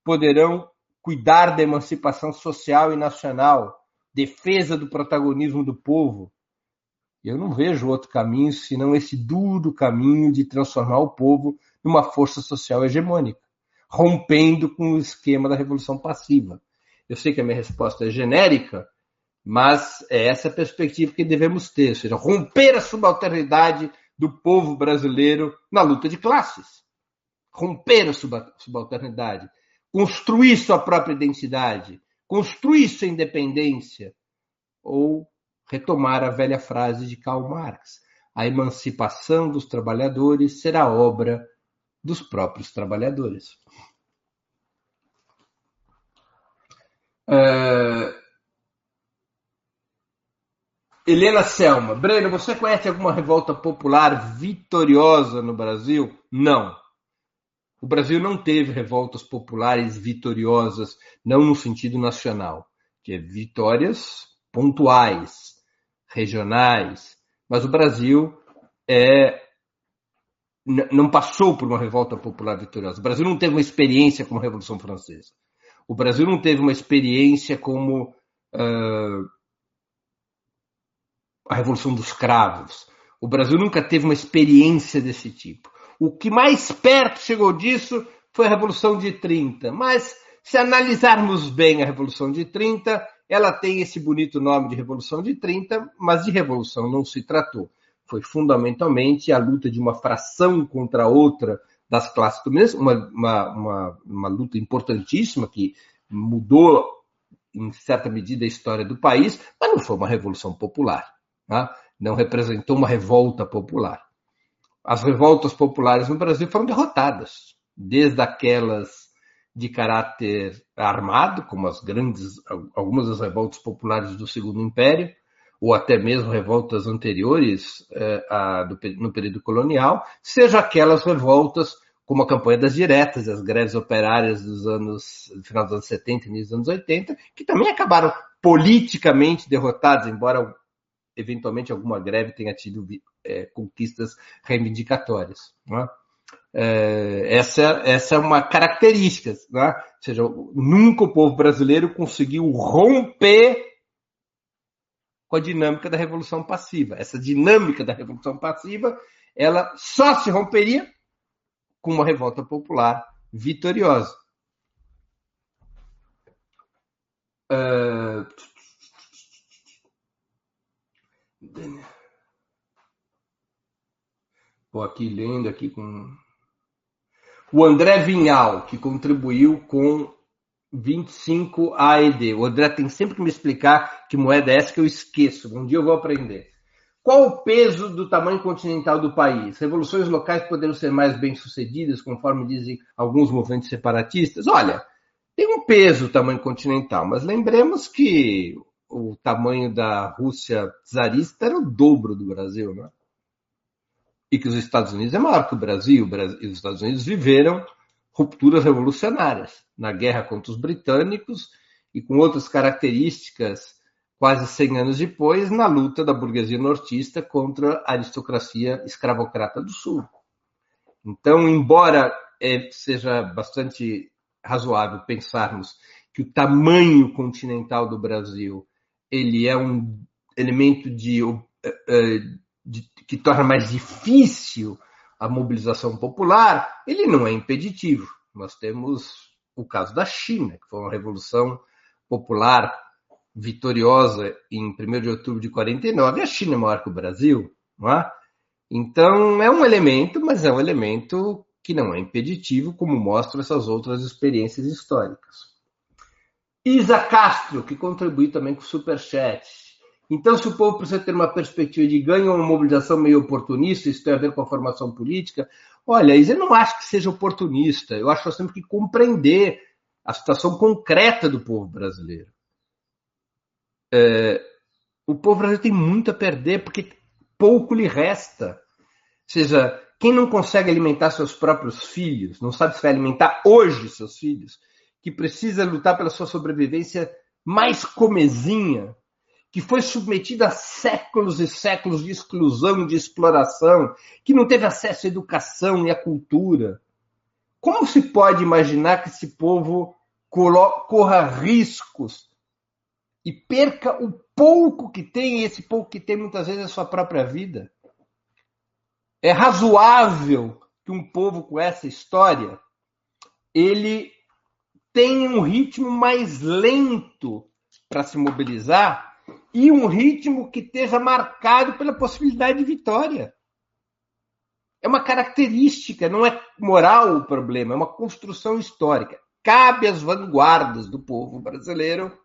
poderão cuidar da emancipação social e nacional defesa do protagonismo do povo. Eu não vejo outro caminho senão esse duro caminho de transformar o povo numa força social hegemônica, rompendo com o esquema da revolução passiva. Eu sei que a minha resposta é genérica, mas é essa a perspectiva que devemos ter, ou seja, romper a subalternidade do povo brasileiro na luta de classes. Romper a subalternidade, construir sua própria identidade, construir sua independência ou retomar a velha frase de Karl Marx: a emancipação dos trabalhadores será obra dos próprios trabalhadores. Uh... Helena Selma, Breno, você conhece alguma revolta popular vitoriosa no Brasil? Não. O Brasil não teve revoltas populares vitoriosas, não no sentido nacional, que é vitórias pontuais, regionais, mas o Brasil é, não passou por uma revolta popular vitoriosa. O Brasil não teve uma experiência como a Revolução Francesa. O Brasil não teve uma experiência como uh, a Revolução dos Cravos. O Brasil nunca teve uma experiência desse tipo. O que mais perto chegou disso foi a Revolução de 30. Mas, se analisarmos bem a Revolução de 30, ela tem esse bonito nome de Revolução de 30, mas de revolução não se tratou. Foi fundamentalmente a luta de uma fração contra outra das classes dominantes, uma, uma, uma, uma luta importantíssima que mudou, em certa medida, a história do país, mas não foi uma revolução popular. Tá? Não representou uma revolta popular as revoltas populares no Brasil foram derrotadas, desde aquelas de caráter armado, como as grandes, algumas das revoltas populares do Segundo Império, ou até mesmo revoltas anteriores eh, a, do, no período colonial, seja aquelas revoltas como a campanha das diretas, as greves operárias dos anos, do final dos anos 70 e início dos anos 80, que também acabaram politicamente derrotados, embora eventualmente alguma greve tenha tido é, conquistas reivindicatórias. Né? É, essa, essa é uma característica, né? ou seja, nunca o povo brasileiro conseguiu romper com a dinâmica da revolução passiva. Essa dinâmica da revolução passiva, ela só se romperia com uma revolta popular vitoriosa. Uh... Vou aqui lendo aqui com o André Vinhal, que contribuiu com 25 AED. O André tem sempre que me explicar que moeda é essa que eu esqueço. Um dia eu vou aprender. Qual o peso do tamanho continental do país? Revoluções locais poderiam ser mais bem-sucedidas, conforme dizem alguns movimentos separatistas? Olha, tem um peso o tamanho continental, mas lembremos que o tamanho da Rússia czarista era o dobro do Brasil, né? E que os Estados Unidos é maior que o Brasil, e os Estados Unidos viveram rupturas revolucionárias na guerra contra os britânicos e com outras características quase 100 anos depois na luta da burguesia nortista contra a aristocracia escravocrata do Sul. Então, embora é, seja bastante razoável pensarmos que o tamanho continental do Brasil ele é um elemento de, eh, eh, de, que torna mais difícil a mobilização popular, ele não é impeditivo. Nós temos o caso da China, que foi uma revolução popular vitoriosa em 1 de outubro de 49. A China é maior que o Brasil, não é? Então é um elemento, mas é um elemento que não é impeditivo, como mostram essas outras experiências históricas. Isa Castro, que contribui também com o Superchat. Então, se o povo precisa ter uma perspectiva de ganho ou uma mobilização meio oportunista, isso tem a ver com a formação política, olha, Isa, eu não acho que seja oportunista. Eu acho que nós temos que compreender a situação concreta do povo brasileiro. É, o povo brasileiro tem muito a perder porque pouco lhe resta. Ou seja, quem não consegue alimentar seus próprios filhos, não sabe se vai alimentar hoje seus filhos, que precisa lutar pela sua sobrevivência mais comezinha, que foi submetida a séculos e séculos de exclusão, de exploração, que não teve acesso à educação e à cultura. Como se pode imaginar que esse povo corra riscos e perca o pouco que tem, e esse pouco que tem muitas vezes é a sua própria vida? É razoável que um povo com essa história ele tem um ritmo mais lento para se mobilizar e um ritmo que esteja marcado pela possibilidade de vitória. É uma característica, não é moral o problema, é uma construção histórica. Cabe às vanguardas do povo brasileiro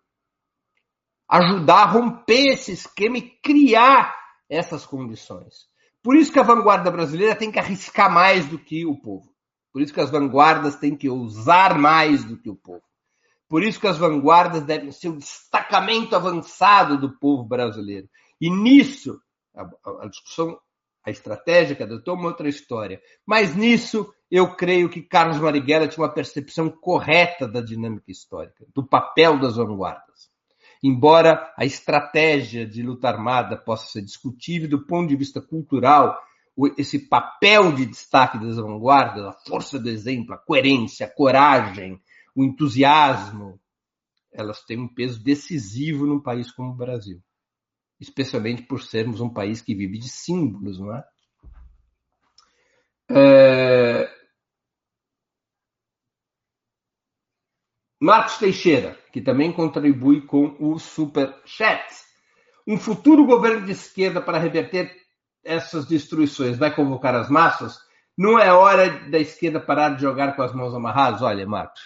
ajudar a romper esse esquema e criar essas condições. Por isso que a vanguarda brasileira tem que arriscar mais do que o povo. Por isso que as vanguardas têm que ousar mais do que o povo. Por isso que as vanguardas devem ser o destacamento avançado do povo brasileiro. E nisso, a, a discussão, a estratégia cada é uma outra história. Mas nisso, eu creio que Carlos Marighella tinha uma percepção correta da dinâmica histórica, do papel das vanguardas. Embora a estratégia de luta armada possa ser discutível do ponto de vista cultural, esse papel de destaque das vanguardas, a força do exemplo, a coerência, a coragem, o entusiasmo, elas têm um peso decisivo num país como o Brasil. Especialmente por sermos um país que vive de símbolos, não é? é... Marcos Teixeira, que também contribui com o Super Chat. Um futuro governo de esquerda para reverter essas destruições vai convocar as massas? Não é hora da esquerda parar de jogar com as mãos amarradas? Olha, Marcos,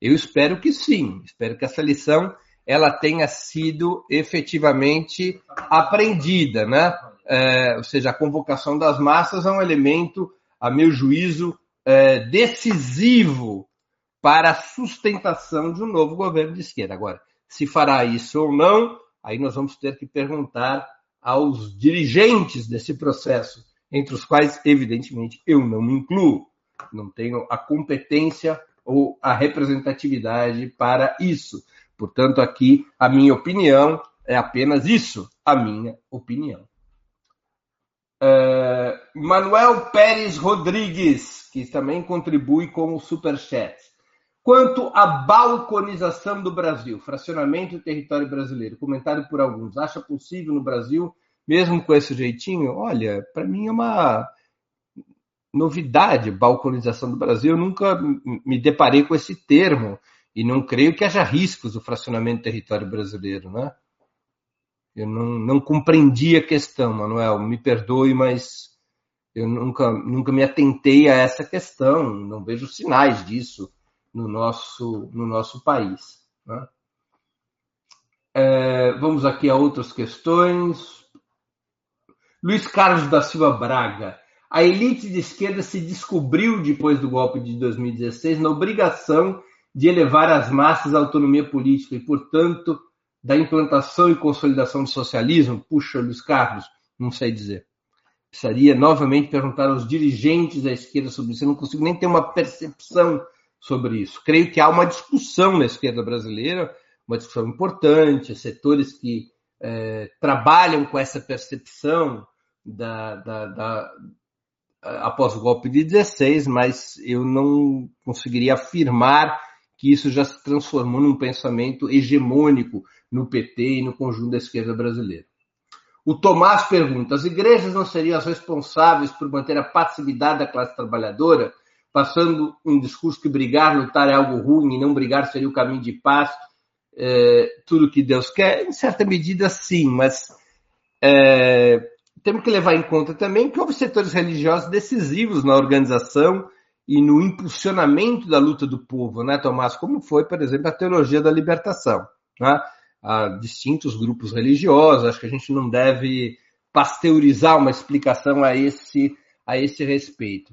eu espero que sim. Espero que essa lição ela tenha sido efetivamente aprendida, né? É, ou seja, a convocação das massas é um elemento, a meu juízo, é, decisivo para a sustentação de um novo governo de esquerda. Agora, se fará isso ou não, aí nós vamos ter que perguntar aos dirigentes desse processo, entre os quais, evidentemente, eu não me incluo. Não tenho a competência ou a representatividade para isso. Portanto, aqui a minha opinião é apenas isso, a minha opinião. Uh, Manuel Pérez Rodrigues, que também contribui com o Superchat. Quanto à balconização do Brasil, fracionamento do território brasileiro, comentário por alguns, acha possível no Brasil, mesmo com esse jeitinho? Olha, para mim é uma novidade, balconização do Brasil. Eu nunca me deparei com esse termo e não creio que haja riscos do fracionamento do território brasileiro, né? Eu não, não compreendi a questão, Manuel. Me perdoe, mas eu nunca, nunca me atentei a essa questão. Não vejo sinais disso no nosso, no nosso país. Né? É, vamos aqui a outras questões. Luiz Carlos da Silva Braga. A elite de esquerda se descobriu depois do golpe de 2016 na obrigação de elevar as massas à autonomia política e, portanto, da implantação e consolidação do socialismo? Puxa, Luiz Carlos, não sei dizer. Precisaria novamente perguntar aos dirigentes da esquerda sobre isso. Eu não consigo nem ter uma percepção sobre isso. Creio que há uma discussão na esquerda brasileira, uma discussão importante, setores que é, trabalham com essa percepção da, da, da, após o golpe de 16, mas eu não conseguiria afirmar que isso já se transformou num pensamento hegemônico no PT e no conjunto da esquerda brasileira. O Tomás pergunta: as igrejas não seriam as responsáveis por manter a passividade da classe trabalhadora? Passando um discurso que brigar, lutar é algo ruim e não brigar seria o caminho de paz, é, tudo que Deus quer, em certa medida sim, mas é, temos que levar em conta também que houve setores religiosos decisivos na organização e no impulsionamento da luta do povo, né, Tomás? Como foi, por exemplo, a teologia da libertação. Né? Há distintos grupos religiosos, acho que a gente não deve pasteurizar uma explicação a esse, a esse respeito.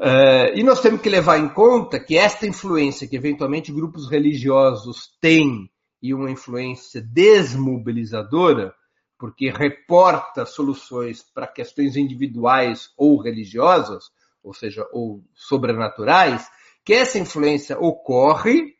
Uh, e nós temos que levar em conta que esta influência que eventualmente grupos religiosos têm e uma influência desmobilizadora, porque reporta soluções para questões individuais ou religiosas, ou seja, ou sobrenaturais, que essa influência ocorre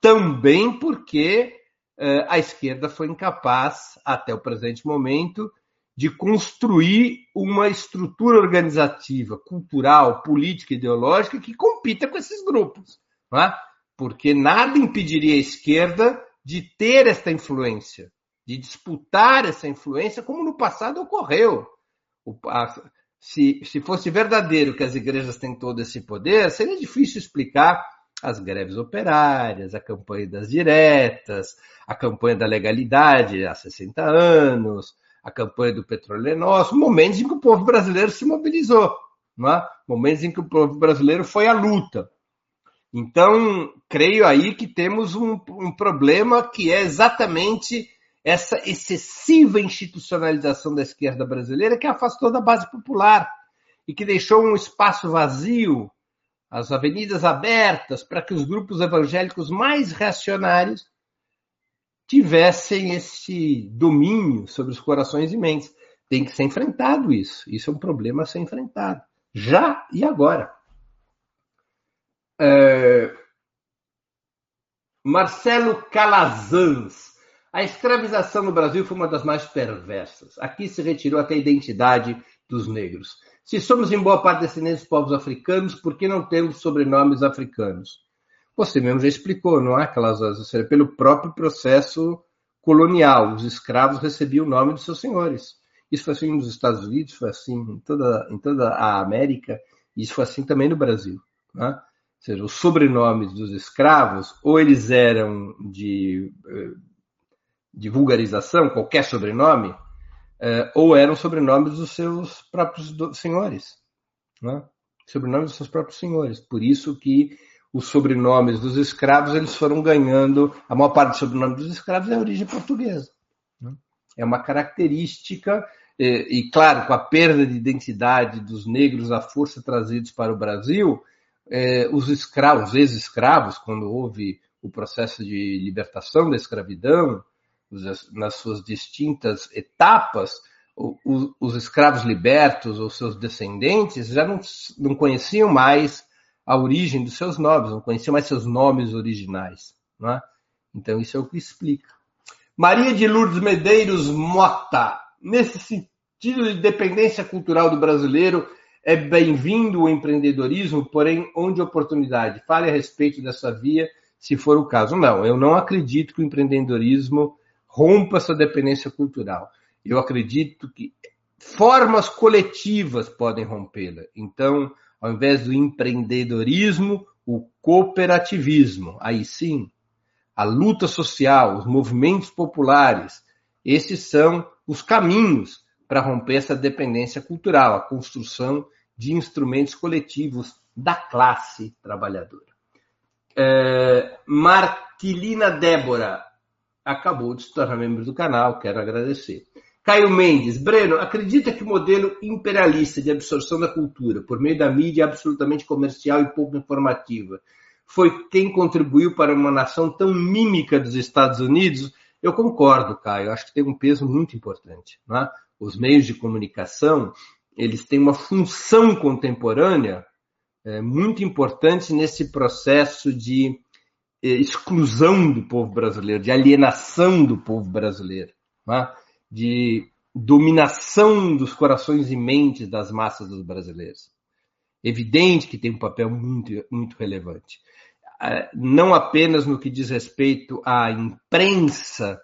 também porque uh, a esquerda foi incapaz, até o presente momento, de construir uma estrutura organizativa, cultural, política, ideológica que compita com esses grupos. É? Porque nada impediria a esquerda de ter esta influência, de disputar essa influência, como no passado ocorreu. O, a, se, se fosse verdadeiro que as igrejas têm todo esse poder, seria difícil explicar as greves operárias, a campanha das diretas, a campanha da legalidade há 60 anos, a campanha do petróleo é nosso, momentos em que o povo brasileiro se mobilizou, é? momentos em que o povo brasileiro foi à luta. Então, creio aí que temos um, um problema que é exatamente essa excessiva institucionalização da esquerda brasileira que afastou da base popular e que deixou um espaço vazio, as avenidas abertas para que os grupos evangélicos mais reacionários tivessem esse domínio sobre os corações e mentes. Tem que ser enfrentado isso. Isso é um problema a ser enfrentado. Já e agora. É... Marcelo Calazans. A escravização no Brasil foi uma das mais perversas. Aqui se retirou até a identidade dos negros. Se somos em boa parte descendentes de povos africanos, por que não temos sobrenomes africanos? Você mesmo já explicou, não é, Calazans? Ou seja, pelo próprio processo colonial. Os escravos recebiam o nome dos seus senhores. Isso foi assim nos Estados Unidos, foi assim em toda, em toda a América, e isso foi assim também no Brasil. Né? Ou seja, os sobrenomes dos escravos, ou eles eram de, eh, de vulgarização, qualquer sobrenome, eh, ou eram sobrenomes dos seus próprios senhores. Né? Sobrenomes dos seus próprios senhores. Por isso que os sobrenomes dos escravos, eles foram ganhando, a maior parte dos sobrenomes dos escravos é a origem portuguesa. Né? É uma característica, e, e, claro, com a perda de identidade dos negros à força trazidos para o Brasil, é, os escravos, os ex-escravos, quando houve o processo de libertação da escravidão, nas suas distintas etapas, os, os escravos libertos ou seus descendentes já não, não conheciam mais a origem dos seus nomes, não conheciam mais seus nomes originais. Não é? Então, isso é o que explica. Maria de Lourdes Medeiros Mota. Nesse sentido de dependência cultural do brasileiro, é bem-vindo o empreendedorismo, porém, onde oportunidade? Fale a respeito dessa via, se for o caso. Não, eu não acredito que o empreendedorismo rompa essa dependência cultural. Eu acredito que formas coletivas podem rompê-la. Então, ao invés do empreendedorismo, o cooperativismo. Aí sim, a luta social, os movimentos populares, esses são os caminhos para romper essa dependência cultural, a construção de instrumentos coletivos da classe trabalhadora. É, Marquilina Débora acabou de se tornar membro do canal, quero agradecer. Caio Mendes, Breno, acredita que o modelo imperialista de absorção da cultura por meio da mídia absolutamente comercial e pouco informativa foi quem contribuiu para uma nação tão mímica dos Estados Unidos? Eu concordo, Caio, acho que tem um peso muito importante. É? Os meios de comunicação, eles têm uma função contemporânea é, muito importante nesse processo de é, exclusão do povo brasileiro, de alienação do povo brasileiro. É? De dominação dos corações e mentes das massas dos brasileiros. Evidente que tem um papel muito, muito relevante. Ah, não apenas no que diz respeito à imprensa,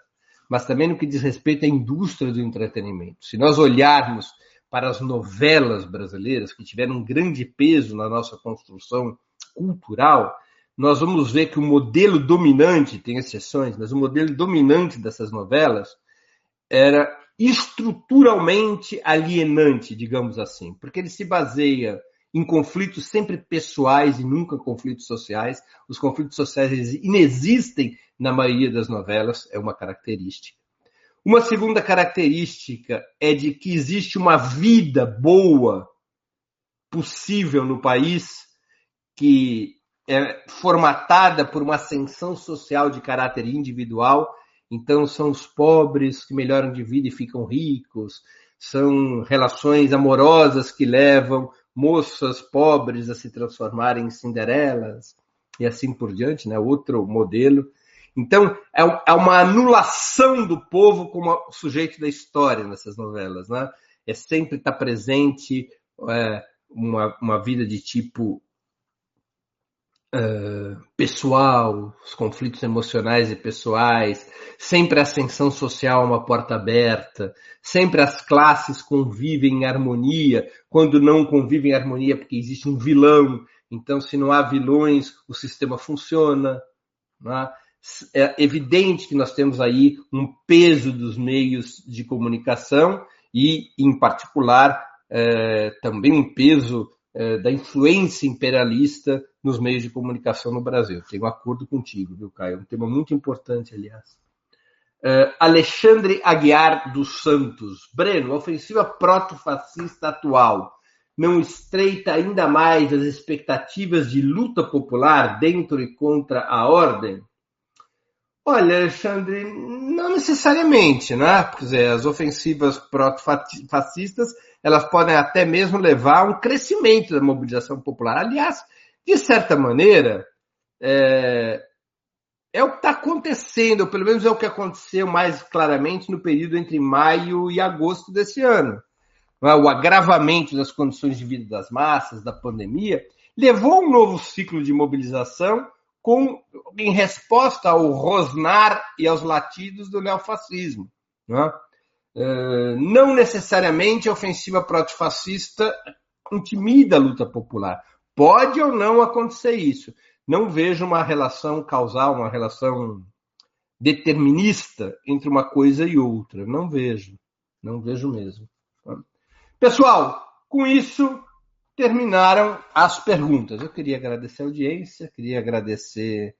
mas também no que diz respeito à indústria do entretenimento. Se nós olharmos para as novelas brasileiras, que tiveram um grande peso na nossa construção cultural, nós vamos ver que o modelo dominante, tem exceções, mas o modelo dominante dessas novelas era estruturalmente alienante, digamos assim, porque ele se baseia em conflitos sempre pessoais e nunca conflitos sociais. Os conflitos sociais inexistem na maioria das novelas, é uma característica. Uma segunda característica é de que existe uma vida boa possível no país que é formatada por uma ascensão social de caráter individual então, são os pobres que melhoram de vida e ficam ricos, são relações amorosas que levam moças pobres a se transformarem em Cinderelas e assim por diante, né? Outro modelo. Então, é, é uma anulação do povo como sujeito da história nessas novelas, né? É sempre estar presente é, uma, uma vida de tipo pessoal, os conflitos emocionais e pessoais, sempre a ascensão social uma porta aberta, sempre as classes convivem em harmonia, quando não convivem em harmonia porque existe um vilão, então se não há vilões, o sistema funciona. É? é evidente que nós temos aí um peso dos meios de comunicação e, em particular, é, também um peso é, da influência imperialista nos meios de comunicação no Brasil. Tenho um acordo contigo, viu, Caio? Um tema muito importante, aliás. Uh, Alexandre Aguiar dos Santos. Breno, a ofensiva proto-fascista atual não estreita ainda mais as expectativas de luta popular dentro e contra a ordem? Olha, Alexandre, não necessariamente, né? Quer dizer, as ofensivas proto-fascistas elas podem até mesmo levar a um crescimento da mobilização popular. Aliás, de certa maneira, é, é o que está acontecendo, ou pelo menos é o que aconteceu mais claramente no período entre maio e agosto desse ano. É? O agravamento das condições de vida das massas, da pandemia, levou a um novo ciclo de mobilização com, em resposta ao rosnar e aos latidos do neofascismo. Não, é? É, não necessariamente a ofensiva protifascista intimida a luta popular, Pode ou não acontecer isso. Não vejo uma relação causal, uma relação determinista entre uma coisa e outra. Não vejo. Não vejo mesmo. Pessoal, com isso terminaram as perguntas. Eu queria agradecer a audiência, queria agradecer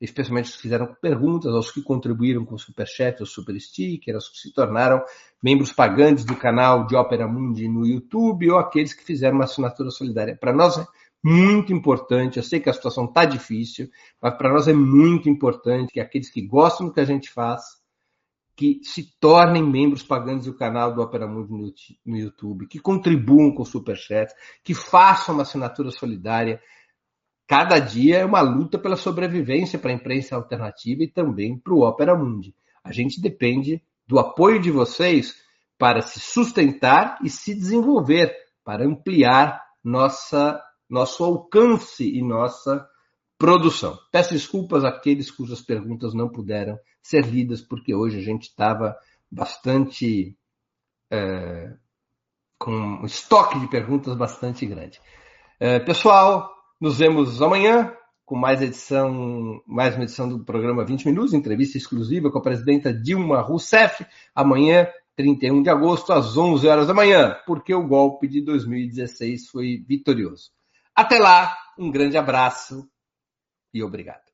especialmente os que fizeram perguntas, aos que contribuíram com o Superchat, o Super Sticker, aos que se tornaram membros pagantes do canal de Ópera Mundi no YouTube, ou aqueles que fizeram uma assinatura solidária. Para nós é muito importante. Eu sei que a situação está difícil, mas para nós é muito importante que aqueles que gostam do que a gente faz, que se tornem membros pagantes do canal do Opera Mundi no YouTube, que contribuam com o Superchat, que façam uma assinatura solidária. Cada dia é uma luta pela sobrevivência para a imprensa alternativa e também para o Opera Mundi. A gente depende do apoio de vocês para se sustentar e se desenvolver, para ampliar nossa, nosso alcance e nossa produção. Peço desculpas àqueles cujas perguntas não puderam ser lidas, porque hoje a gente estava bastante. É, com um estoque de perguntas bastante grande. É, pessoal, nos vemos amanhã com mais edição, mais uma edição do programa 20 Minutos, entrevista exclusiva com a presidenta Dilma Rousseff, amanhã, 31 de agosto, às 11 horas da manhã, porque o golpe de 2016 foi vitorioso. Até lá, um grande abraço e obrigado.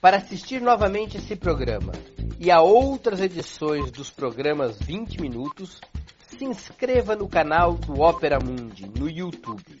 Para assistir novamente esse programa e a outras edições dos programas 20 Minutos, se inscreva no canal do Opera Mundi no YouTube.